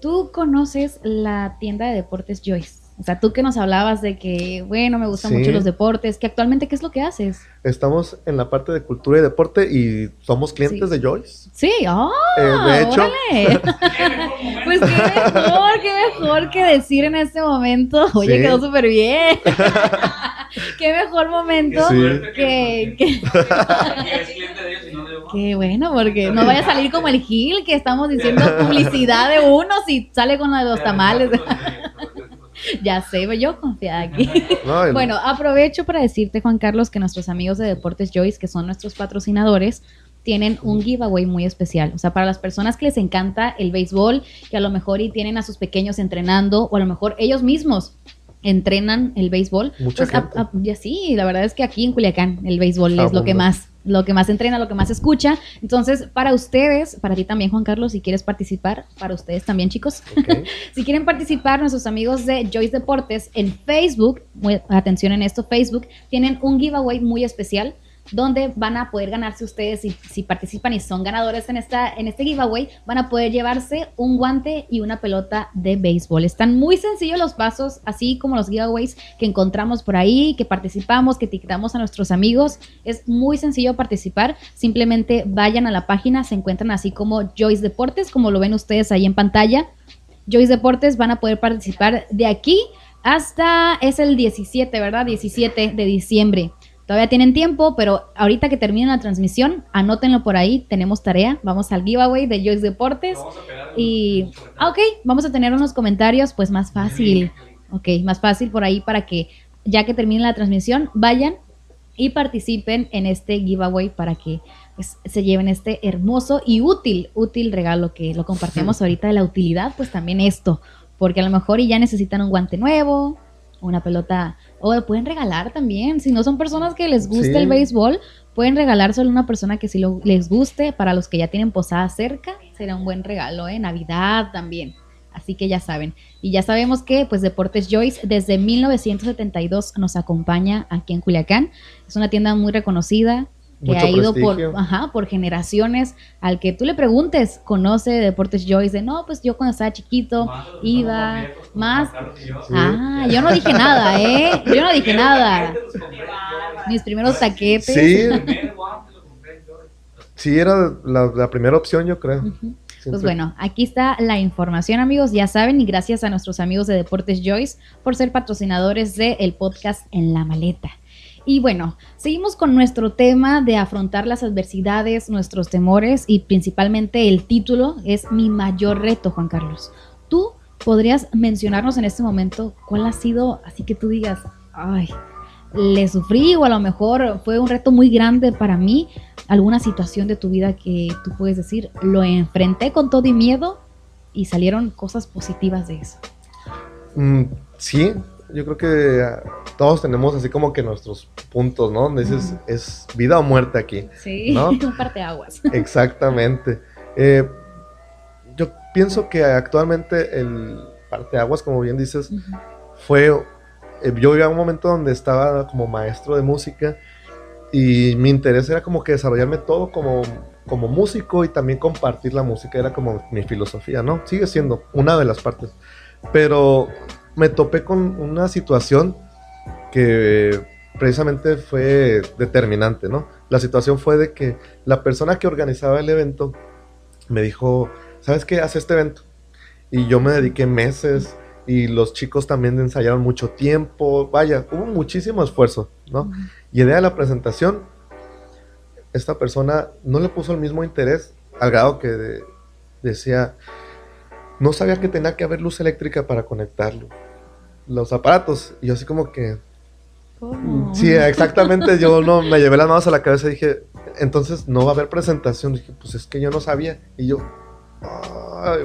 Tú conoces la tienda de deportes Joyce O sea, tú que nos hablabas de que, bueno, me gustan Sí. mucho los deportes, que actualmente, ¿qué es lo que haces? Estamos en la parte de cultura y deporte y somos clientes Sí. de Joyce. Sí, ¡ah! Eh, de hecho- órale. Pues qué mejor, qué mejor que decir en este momento. Oye, Sí. quedó súper bien. qué mejor momento Sí. que, que, Que es cliente de ellos. Qué bueno, porque no vaya a salir como el Gil, que estamos diciendo publicidad de unos y sale con la de los tamales. ya sé, yo confiada aquí. Bueno, aprovecho para decirte, Juan Carlos, que nuestros amigos de Deportes Joyce, que son nuestros patrocinadores, tienen un giveaway muy especial. O sea, para las personas que les encanta el béisbol, que a lo mejor y tienen a sus pequeños entrenando, o a lo mejor ellos mismos entrenan el béisbol. Mucha pues, gente. a- ya sí, la verdad es que aquí en Culiacán el béisbol es lo que más, lo que más entrena, lo que más escucha. Entonces, para ustedes, para ti también, Juan Carlos, si quieres participar, para ustedes también, chicos, si quieren participar, nuestros amigos de Joyce Deportes en Facebook, muy- atención en esto, Facebook, tienen un giveaway muy especial donde van a poder ganarse ustedes, si, si participan y son ganadores en, esta, en este giveaway, van a poder llevarse un guante y una pelota de béisbol. Están muy sencillos los pasos, así como los giveaways que encontramos por ahí, que participamos, que etiquetamos a nuestros amigos. Es muy sencillo participar. Simplemente vayan a la página, se encuentran así como Joyce Deportes, como lo ven ustedes ahí en pantalla. Joyce Deportes van a poder participar de aquí hasta, es el 17, ¿verdad? 17 de diciembre. Todavía tienen tiempo, pero ahorita que termine la transmisión, anótenlo por ahí, tenemos tarea, vamos al giveaway de Joyce Deportes. Vamos a Y, ah, ok, vamos a tener unos comentarios, pues más fácil. Ok, más fácil por ahí para que ya que termine la transmisión, vayan y participen en este giveaway para que pues, se lleven este hermoso y útil, útil regalo que lo compartimos ahorita de la utilidad, pues también esto, porque a lo mejor y ya necesitan un guante nuevo, una pelota, o lo pueden regalar también, si no son personas que les guste Sí. el béisbol, pueden regalárselo a una persona que sí lo- les guste, para los que ya tienen posada cerca, será un buen regalo, ¿eh? Navidad también. Así que ya saben. Y ya sabemos que pues Deportes Joyce desde 1972 nos acompaña aquí en Culiacán. Es una tienda muy reconocida que Mucho ha ido por, ajá, por generaciones. Al que tú le preguntes, conoce Deportes Joyce, de no, pues yo cuando estaba chiquito Más de iba más. Yo. Sí. Ah, yo no dije nada, ¿eh? Yo no dije nada. Mis primeros taquetes. Sí, sí, era la, la primera opción, yo creo. Pues Siempre- bueno, aquí está la información, amigos. Ya saben, y gracias a nuestros amigos de Deportes Joyce por ser patrocinadores del podcast En la Maleta. Y bueno, seguimos con nuestro tema de afrontar las adversidades, nuestros temores y principalmente el título es mi mayor reto, Juan Carlos. ¿Tú podrías mencionarnos en este momento cuál ha sido, así que tú digas, ay, le sufrí o a lo mejor fue un reto muy grande para mí, alguna situación de tu vida que tú puedes decir, lo enfrenté con todo y miedo y salieron cosas positivas de eso? Mm, sí, yo creo que todos tenemos así como que nuestros puntos, ¿no? Donde dices, es vida o muerte aquí. Sí, ¿No? un parteaguas. Exactamente. Eh, yo pienso que actualmente el parteaguas, como bien dices, fue. eh, yo vivía un momento donde estaba como maestro de música y mi interés era como que desarrollarme todo como, como músico y también compartir la música, era como mi filosofía, ¿no? Sigue siendo una de las partes. Pero me topé con una situación que precisamente fue determinante, ¿no? La situación fue de que la persona que organizaba el evento me dijo, ¿sabes qué? Haz este evento. Y yo me dediqué meses y los chicos también ensayaron mucho tiempo. Vaya, hubo muchísimo esfuerzo, ¿no? Y el día de la presentación, esta persona no le puso el mismo interés al grado que de- decía, no sabía que tenía que haber luz eléctrica para conectarlo. Los aparatos. Y yo así como que, ¿Cómo? Sí, exactamente. Yo no me llevé las manos a la cabeza y dije, entonces no va a haber presentación. Dije, pues es que yo no sabía. Y yo,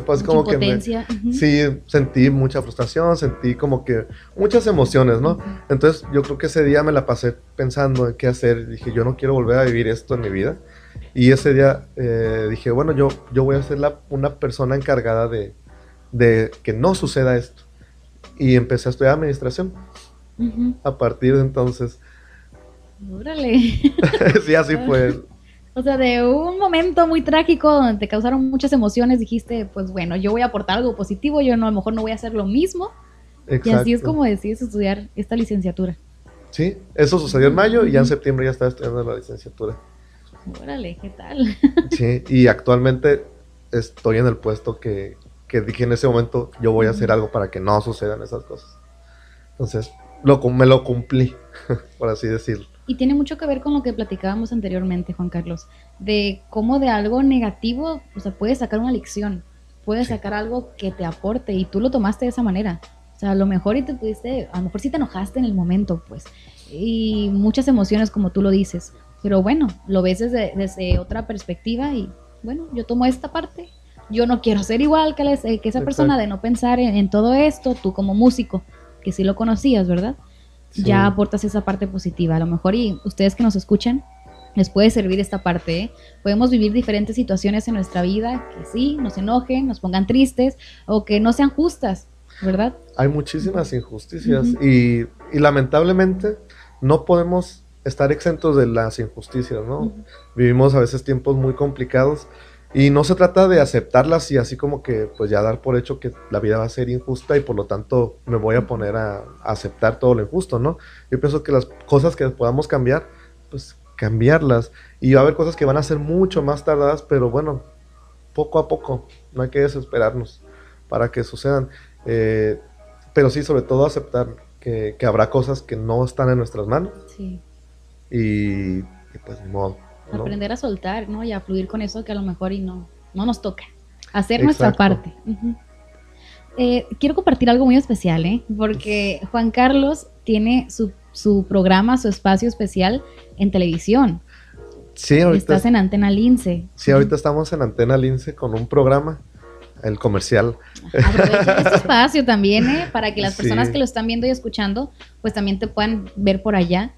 pues Mucha como que me, sí, sentí mucha frustración, sentí como que muchas emociones, ¿no? Entonces yo creo que ese día me la pasé pensando en qué hacer. Dije, yo no quiero volver a vivir esto en mi vida. Y ese día eh, dije, bueno, yo, yo voy a ser la, una persona encargada de, de que no suceda esto. Y empecé a estudiar administración Ujú. a partir de entonces. Órale. sí, así fue. O sea, de un momento muy trágico donde te causaron muchas emociones, dijiste, pues bueno, yo voy a aportar algo positivo, yo no, a lo mejor no voy a hacer lo mismo Y así Exacto. es como decides estudiar esta licenciatura. Sí, eso sucedió en mayo y ya en septiembre ya estaba estudiando la licenciatura. Órale, ¿qué tal? Sí, y actualmente estoy en el puesto que, que dije en ese momento, yo voy a hacer algo para que no sucedan esas cosas. Entonces, lo, me lo cumplí, por así decirlo. Y tiene mucho que ver con lo que platicábamos anteriormente, Juan Carlos, de cómo de algo negativo, o sea, puedes sacar una lección, puedes Sí. sacar algo que te aporte y tú lo tomaste de esa manera. O sea, a lo mejor y te pudiste, a lo mejor sí te enojaste en el momento, pues, y muchas emociones como tú lo dices, pero bueno, lo ves desde, desde otra perspectiva y bueno, yo tomo esta parte. Yo no quiero ser igual que, la- que esa persona de no pensar en, en todo esto, tú como músico, que sí lo conocías, ¿verdad? Sí. ya aportas esa parte positiva. A lo mejor y ustedes que nos escuchan, les puede servir esta parte. ¿eh? Podemos vivir diferentes situaciones en nuestra vida que sí, nos enojen, nos pongan tristes o que no sean justas, ¿verdad? Hay muchísimas injusticias y, y lamentablemente no podemos estar exentos de las injusticias, ¿no? Vivimos a veces tiempos muy complicados y no se trata de aceptarlas y así como que pues ya dar por hecho que la vida va a ser injusta y por lo tanto me voy a poner a, a aceptar todo lo injusto, ¿no? Yo pienso que las cosas que podamos cambiar, pues cambiarlas y va a haber cosas que van a ser mucho más tardadas, pero bueno, poco a poco, no hay que desesperarnos para que sucedan. Eh, pero sí, sobre todo aceptar que, que habrá cosas que no están en nuestras manos Sí. y, y pues ni modo. ¿No? Aprender a soltar, ¿no? Y a fluir con eso que a lo mejor y no, no nos toca. Hacer nuestra parte. Eh, quiero compartir algo muy especial, ¿eh? Porque Juan Carlos tiene su, su programa, su espacio especial en televisión. Sí, ahorita, Estás en Antena Lince. sí, ahorita estamos en Antena Lince con un programa, el comercial. Aprovecha este espacio también, ¿eh? Para que las Sí. personas que lo están viendo y escuchando, pues también te puedan ver por allá.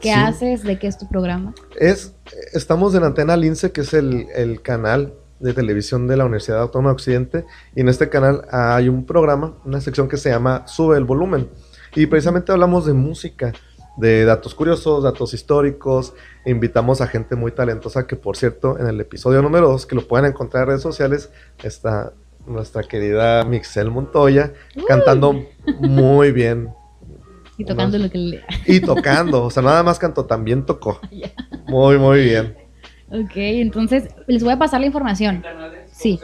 ¿Qué Sí. haces? ¿De qué es tu programa? Es, estamos en Antena Lince, que es el, el canal de televisión de la Universidad Autónoma de Occidente, y en este canal hay un programa, una sección que se llama Sube el volumen, y precisamente hablamos de música, de datos curiosos, datos históricos, e invitamos a gente muy talentosa, que por cierto, en el episodio número 2, que lo pueden encontrar en redes sociales, está nuestra querida Mixel Montoya, cantando muy bien, Y tocando lo que le... y tocando, o sea, nada más cantó, también tocó, muy, muy bien. Ok, entonces les voy a pasar la información. Sí.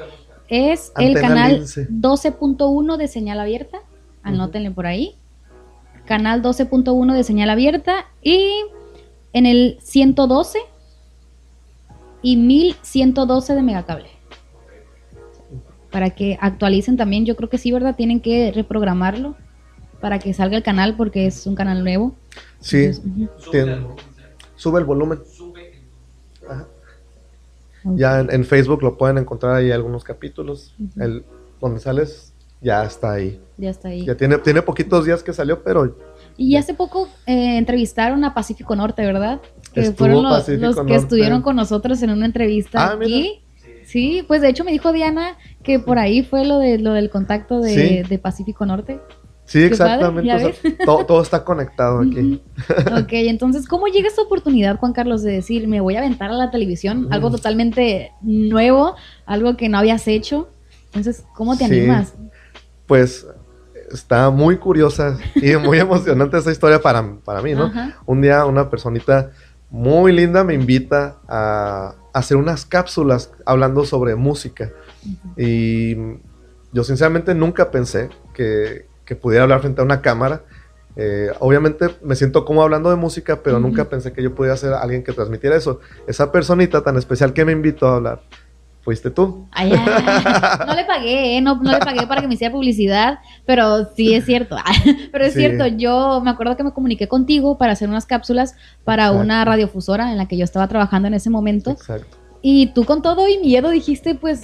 Es el canal Lince. 12.1 de señal abierta. Anótenle por ahí. Canal 12.1 de señal abierta. Y en el 112 y 1112 de megacable. Para que actualicen también, yo creo que sí, ¿verdad? Tienen que reprogramarlo para que salga el canal porque es un canal nuevo. Sí, Entonces. Sube el volumen, sube el volumen. Sube el Ajá. Ya en, en Facebook lo pueden encontrar ahí algunos capítulos. El, donde sales, ya está ahí. Ya está ahí. Ya tiene, tiene poquitos días que salió, pero Y hace poco eh, entrevistaron a Pacífico Norte, ¿verdad? Que Estuvo fueron los, Pacífico los que Norte. estuvieron con nosotros en una entrevista Ah, mira. aquí. Sí, pues de hecho me dijo Diana que por ahí fue lo de lo del contacto de, Sí. de Pacífico Norte. Sí, Qué exactamente. padre, ¿ya o sea, todo, todo está conectado aquí. Ok, entonces, ¿cómo llega esta oportunidad, Juan Carlos, de decir, me voy a aventar a la televisión? Algo totalmente nuevo, algo que no habías hecho. Entonces, ¿cómo te Sí. animas? Pues está muy curiosa y muy emocionante esta historia para, para mí, ¿no? Ajá. Un día una personita muy linda me invita a hacer unas cápsulas hablando sobre música. Y yo sinceramente nunca pensé que, que pudiera hablar frente a una cámara. Eh, obviamente me siento como hablando de música, pero Ujú. nunca pensé que yo pudiera ser alguien que transmitiera eso. Esa personita tan especial que me invitó a hablar, fuiste tú. Ay, ay, no le pagué, ¿eh? no, no le pagué para que me hiciera publicidad, pero sí es cierto. pero es Sí. cierto, yo me acuerdo que me comuniqué contigo para hacer unas cápsulas para Exacto. una radiofusora en la que yo estaba trabajando en ese momento. Exacto. Y tú con todo y miedo dijiste, pues,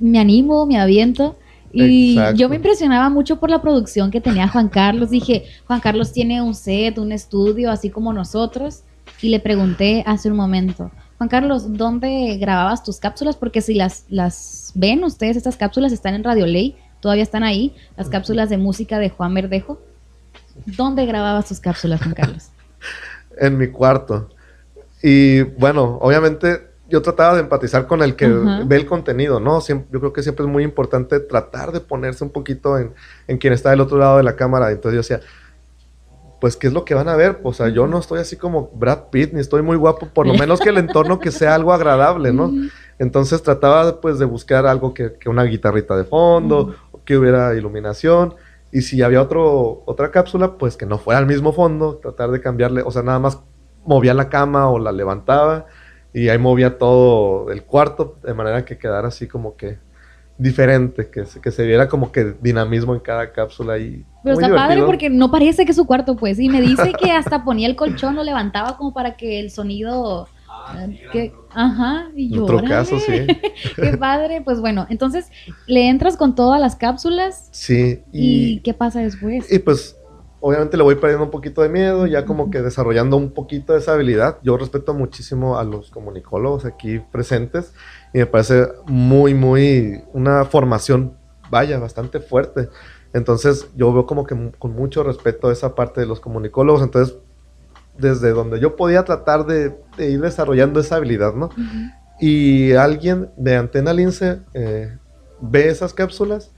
me animo, me aviento. Y Exacto. yo me impresionaba mucho por la producción que tenía Juan Carlos. Dije, Juan Carlos tiene un set, un estudio, así como nosotros. Y le pregunté hace un momento, Juan Carlos, ¿dónde grababas tus cápsulas? Porque si las, las ven ustedes, estas cápsulas están en Radio Ley, todavía están ahí, las cápsulas de música de Juan Verdejo. ¿Dónde grababas tus cápsulas, Juan Carlos? En mi cuarto. Y bueno, obviamente yo trataba de empatizar con el que ve el contenido, ¿no? Yo creo que siempre es muy importante tratar de ponerse un poquito en, en quien está del otro lado de la cámara. Entonces yo decía, pues, ¿qué es lo que van a ver? O sea, yo no estoy así como Brad Pitt, ni estoy muy guapo, por lo menos que el entorno que sea algo agradable, ¿no? Entonces trataba pues de buscar algo que, que una guitarrita de fondo, que hubiera iluminación. Y si había otro, otra cápsula, pues que no fuera al mismo fondo, tratar de cambiarle, o sea, nada más movía la cama o la levantaba y ahí movía todo el cuarto de manera que quedara así como que diferente, que se, que se viera como que dinamismo en cada cápsula y Pero muy está padre divertido. porque no parece que es su cuarto, pues. Y me dice que hasta ponía el colchón, lo levantaba como para que el sonido. Ah, eh, que- ajá, y yo. Otro caso, sí. Qué padre. Pues bueno, entonces le entras con todas las cápsulas. Sí, ¿Y, y, qué pasa después? y pues obviamente le voy perdiendo un poquito de miedo, ya como que desarrollando un poquito de esa habilidad. Yo respeto muchísimo a los comunicólogos aquí presentes y me parece muy, muy una formación, vaya, bastante fuerte. Entonces yo veo como que con mucho respeto esa parte de los comunicólogos. Entonces, desde donde yo podía tratar de, de ir desarrollando esa habilidad, ¿no? Ujú. Y alguien de Antena Lince eh, ve esas cápsulas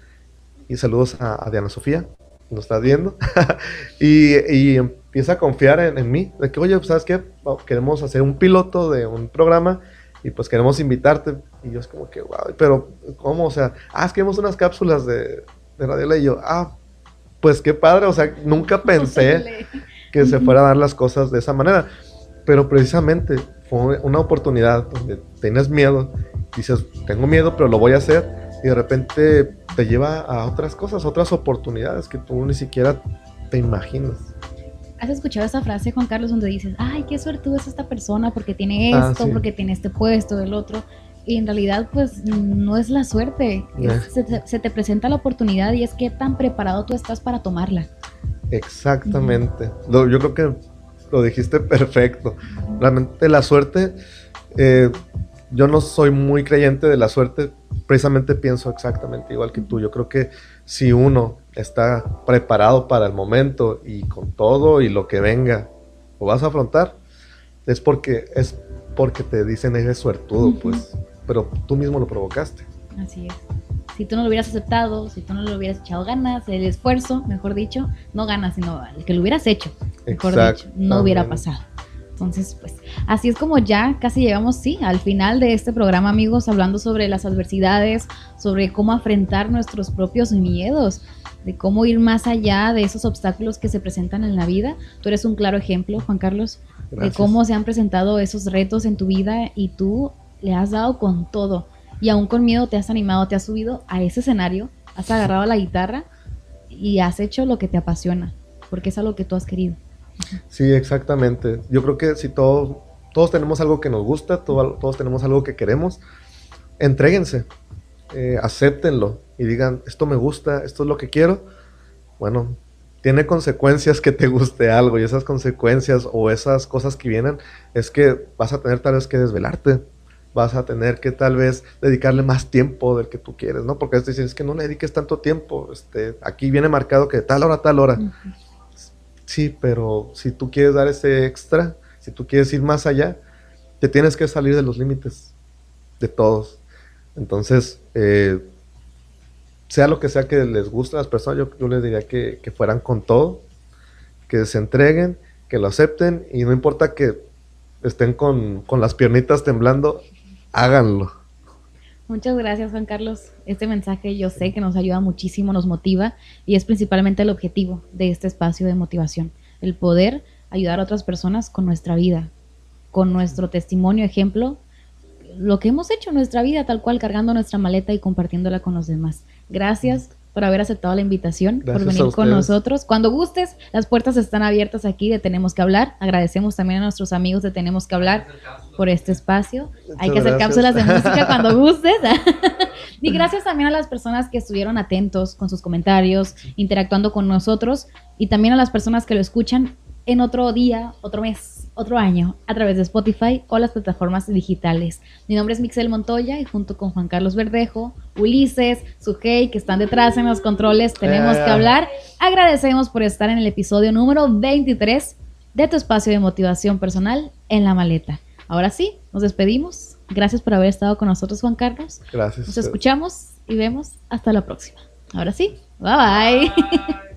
y saludos a, a Diana Sofía, nos está viendo, y, y empieza a confiar en, en mí, de que, oye, pues, ¿sabes qué? Queremos hacer un piloto de un programa y pues queremos invitarte. Y yo es como que, wow, pero ¿cómo? O sea, ah, es que vemos unas cápsulas de, de Radio Ley. Y yo, ah, pues qué padre, o sea, nunca pensé que se fuera a dar las cosas de esa manera. Pero precisamente fue una oportunidad donde tienes miedo, dices, tengo miedo, pero lo voy a hacer, y de repente te lleva a otras cosas, otras oportunidades que tú ni siquiera te imaginas. ¿Has escuchado esa frase, Juan Carlos, donde dices, ay, qué suertudo es esta persona porque tiene Ah, esto, sí. porque tiene este puesto, el otro? Y en realidad, pues, no es la suerte. Eh. se, te- se te presenta la oportunidad y es que tan preparado tú estás para tomarla. Exactamente. Yo creo que lo dijiste perfecto. Realmente la suerte, eh, yo no soy muy creyente de la suerte, precisamente pienso exactamente igual que tú. Yo creo que si uno está preparado para el momento y con todo y lo que venga, lo vas a afrontar, es porque es porque te dicen eres suertudo, pues, pero tú mismo lo provocaste. Así es. Si tú no lo hubieras aceptado, si tú no le hubieras echado ganas, el esfuerzo, mejor dicho, no ganas, sino el que lo hubieras hecho, mejor dicho, no hubiera pasado. Entonces, pues, así es como ya casi llegamos, sí, al final de este programa, amigos, hablando sobre las adversidades, sobre cómo afrontar nuestros propios miedos, de cómo ir más allá de esos obstáculos que se presentan en la vida. Tú eres un claro ejemplo, Juan Carlos, de cómo se han presentado esos retos en tu vida y tú le has dado con todo. Y aún con miedo te has animado, te has subido a ese escenario, has agarrado la guitarra y has hecho lo que te apasiona, porque es algo que tú has querido. Sí, exactamente. Yo creo que si todos, todos tenemos algo que nos gusta, todo- todos tenemos algo que queremos, entréguense, eh, acéptenlo y digan, esto me gusta, esto es lo que quiero. Bueno, tiene consecuencias que te guste algo y esas consecuencias o esas cosas que vienen es que vas a tener tal vez que desvelarte. Vas a tener que tal vez dedicarle más tiempo del que tú quieres, ¿no? Porque es decir, es que no le dediques tanto tiempo. Este, aquí viene marcado que tal hora tal hora. Sí, pero si tú quieres dar ese extra, si tú quieres ir más allá, te tienes que salir de los límites de todos. Entonces, eh, sea lo que sea que les guste a las personas, yo, les diría que, que fueran con todo, que se entreguen, que lo acepten y no importa que estén con, con las piernitas temblando, háganlo. Muchas gracias, Juan Carlos. Este mensaje yo sé que nos ayuda muchísimo, nos motiva y es principalmente el objetivo de este espacio de motivación, el poder ayudar a otras personas con nuestra vida, con nuestro testimonio, ejemplo, lo que hemos hecho en nuestra vida, tal cual, cargando nuestra maleta y compartiéndola con los demás. Gracias por haber aceptado la invitación, por venir con nosotros. Cuando gustes, las puertas están abiertas aquí de Tenemos que hablar. Agradecemos también a nuestros amigos de Tenemos que hablar por este espacio. Hay que hacer gracias. cápsulas de música cuando gustes. y gracias también a las personas que estuvieron atentos con sus comentarios, interactuando con nosotros y también a las personas que lo escuchan en otro día, otro mes, otro año, a través de Spotify o las plataformas digitales. Mi nombre es Mixel Montoya y junto con Juan Carlos Verdejo, Ulises, Sujei, que están detrás en los controles, tenemos Eh. que hablar. Agradecemos por estar en el episodio número 23 de tu espacio de motivación personal en la maleta. Ahora sí, nos despedimos. Gracias por haber estado con nosotros, Juan Carlos. Gracias. Nos escuchamos y vemos hasta la próxima. Ahora sí, bye bye. Bye.